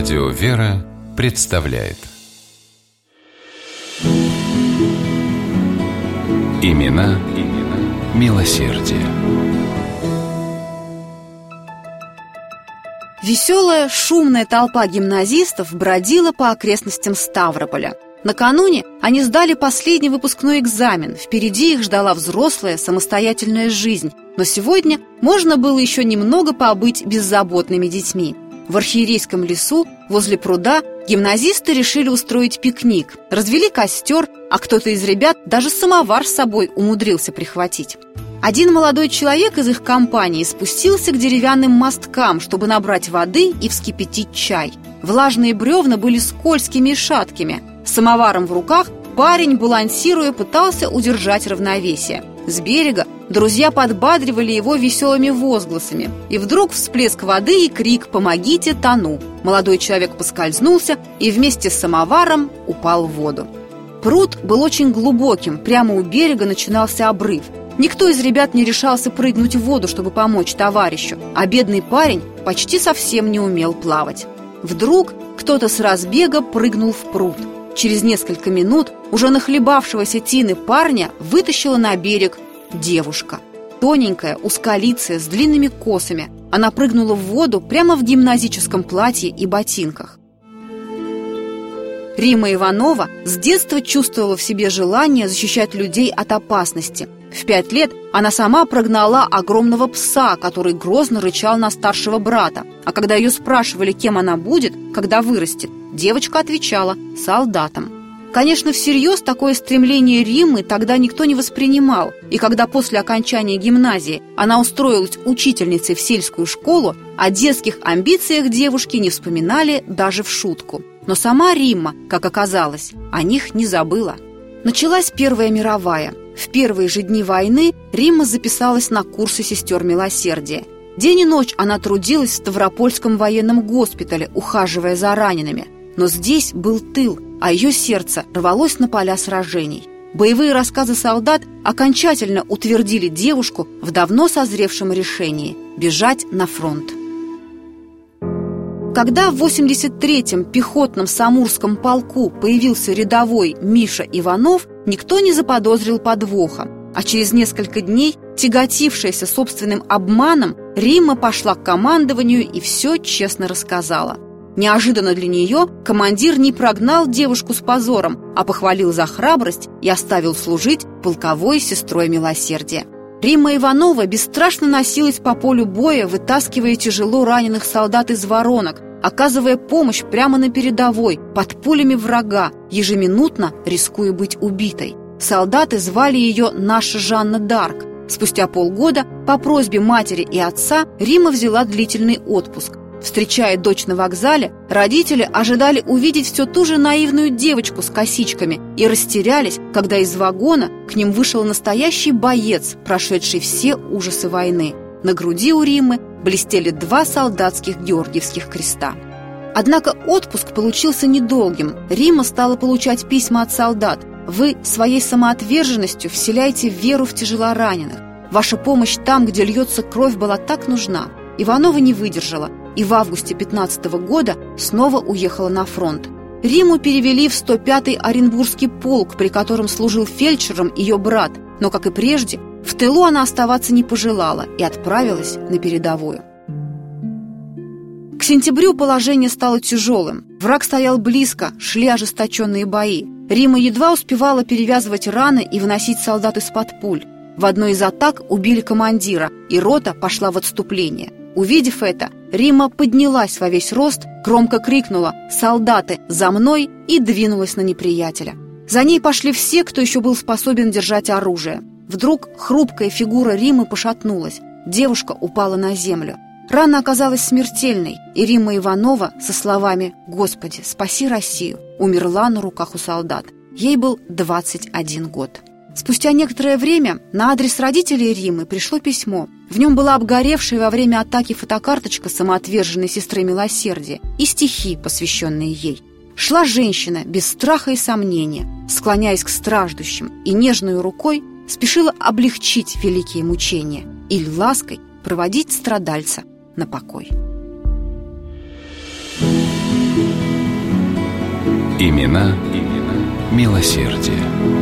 Радио «Вера» представляет Имена, имена милосердие. Веселая, шумная толпа гимназистов бродила по окрестностям Ставрополя. Накануне они сдали последний выпускной экзамен. Впереди их ждала взрослая, самостоятельная жизнь. Но сегодня можно было еще немного побыть беззаботными детьми. В архиерейском лесу, возле пруда, гимназисты решили устроить пикник. Развели костер, а кто-то из ребят даже самовар с собой умудрился прихватить. Один молодой человек из их компании спустился к деревянным мосткам, чтобы набрать воды и вскипятить чай. Влажные бревна были скользкими и шаткими. С самоваром в руках парень, балансируя, пытался удержать равновесие. С берега друзья подбадривали его веселыми возгласами. И вдруг всплеск воды и крик «Помогите, тону!». Молодой человек поскользнулся и вместе с самоваром упал в воду. Пруд был очень глубоким, прямо у берега начинался обрыв. Никто из ребят не решался прыгнуть в воду, чтобы помочь товарищу, а бедный парень почти совсем не умел плавать. Вдруг кто-то с разбега прыгнул в пруд. Через несколько минут уже нахлебавшегося тины парня вытащила на берег девушка. Тоненькая, узколицая, с длинными косами. Она прыгнула в воду прямо в гимназическом платье и ботинках. Рима Иванова с детства чувствовала в себе желание защищать людей от опасности. В пять лет она сама прогнала огромного пса, который грозно рычал на старшего брата. А когда ее спрашивали, кем она будет, когда вырастет, девочка отвечала «солдатом». Конечно, всерьез такое стремление Римы тогда никто не воспринимал, и когда после окончания гимназии она устроилась учительницей в сельскую школу, о детских амбициях девушки не вспоминали даже в шутку. Но сама Римма, как оказалось, о них не забыла. Началась Первая мировая. В первые же дни войны Римма записалась на курсы сестер милосердия. День и ночь она трудилась в Ставропольском военном госпитале, ухаживая за ранеными. Но здесь был тыл – а ее сердце рвалось на поля сражений. Боевые рассказы солдат окончательно утвердили девушку в давно созревшем решении – бежать на фронт. Когда в 83-м пехотном Самурском полку появился рядовой Миша Иванов, никто не заподозрил подвоха. А через несколько дней, тяготившаяся собственным обманом, Римма пошла к командованию и все честно рассказала – Неожиданно для нее командир не прогнал девушку с позором, а похвалил за храбрость и оставил служить полковой сестрой милосердия. Римма Иванова бесстрашно носилась по полю боя, вытаскивая тяжело раненых солдат из воронок, оказывая помощь прямо на передовой, под пулями врага, ежеминутно рискуя быть убитой. Солдаты звали ее «Наша Жанна Дарк». Спустя полгода по просьбе матери и отца Рима взяла длительный отпуск. Встречая дочь на вокзале, родители ожидали увидеть все ту же наивную девочку с косичками и растерялись, когда из вагона к ним вышел настоящий боец, прошедший все ужасы войны. На груди у Римы блестели два солдатских георгиевских креста. Однако отпуск получился недолгим. Рима стала получать письма от солдат. «Вы своей самоотверженностью вселяете веру в тяжелораненых. Ваша помощь там, где льется кровь, была так нужна». Иванова не выдержала и в августе 15 года снова уехала на фронт. Риму перевели в 105-й Оренбургский полк, при котором служил фельдшером ее брат, но, как и прежде, в тылу она оставаться не пожелала и отправилась на передовую. К сентябрю положение стало тяжелым. Враг стоял близко, шли ожесточенные бои. Рима едва успевала перевязывать раны и выносить солдат из-под пуль. В одной из атак убили командира, и рота пошла в отступление. Увидев это, Рима поднялась во весь рост, громко крикнула «Солдаты, за мной!» и двинулась на неприятеля. За ней пошли все, кто еще был способен держать оружие. Вдруг хрупкая фигура Римы пошатнулась. Девушка упала на землю. Рана оказалась смертельной, и Рима Иванова со словами «Господи, спаси Россию» умерла на руках у солдат. Ей был 21 год. Спустя некоторое время на адрес родителей Римы пришло письмо – в нем была обгоревшая во время атаки фотокарточка самоотверженной сестры милосердия и стихи, посвященные ей. Шла женщина без страха и сомнения, склоняясь к страждущим, и нежной рукой спешила облегчить великие мучения или лаской проводить страдальца на покой. Имена, имена милосердие.